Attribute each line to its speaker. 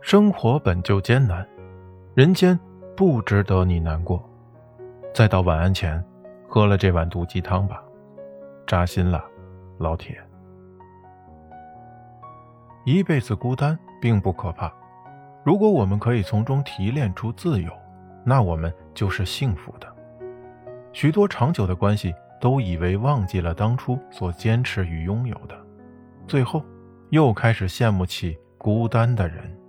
Speaker 1: 生活本就艰难人间不值得你难过。再到晚安前喝了这碗毒鸡汤吧扎心了老铁。一辈子孤单并不可怕如果我们可以从中提炼出自由那我们就是幸福的。许多长久的关系都以为忘记了当初所坚持与拥有的最后又开始羡慕起孤单的人。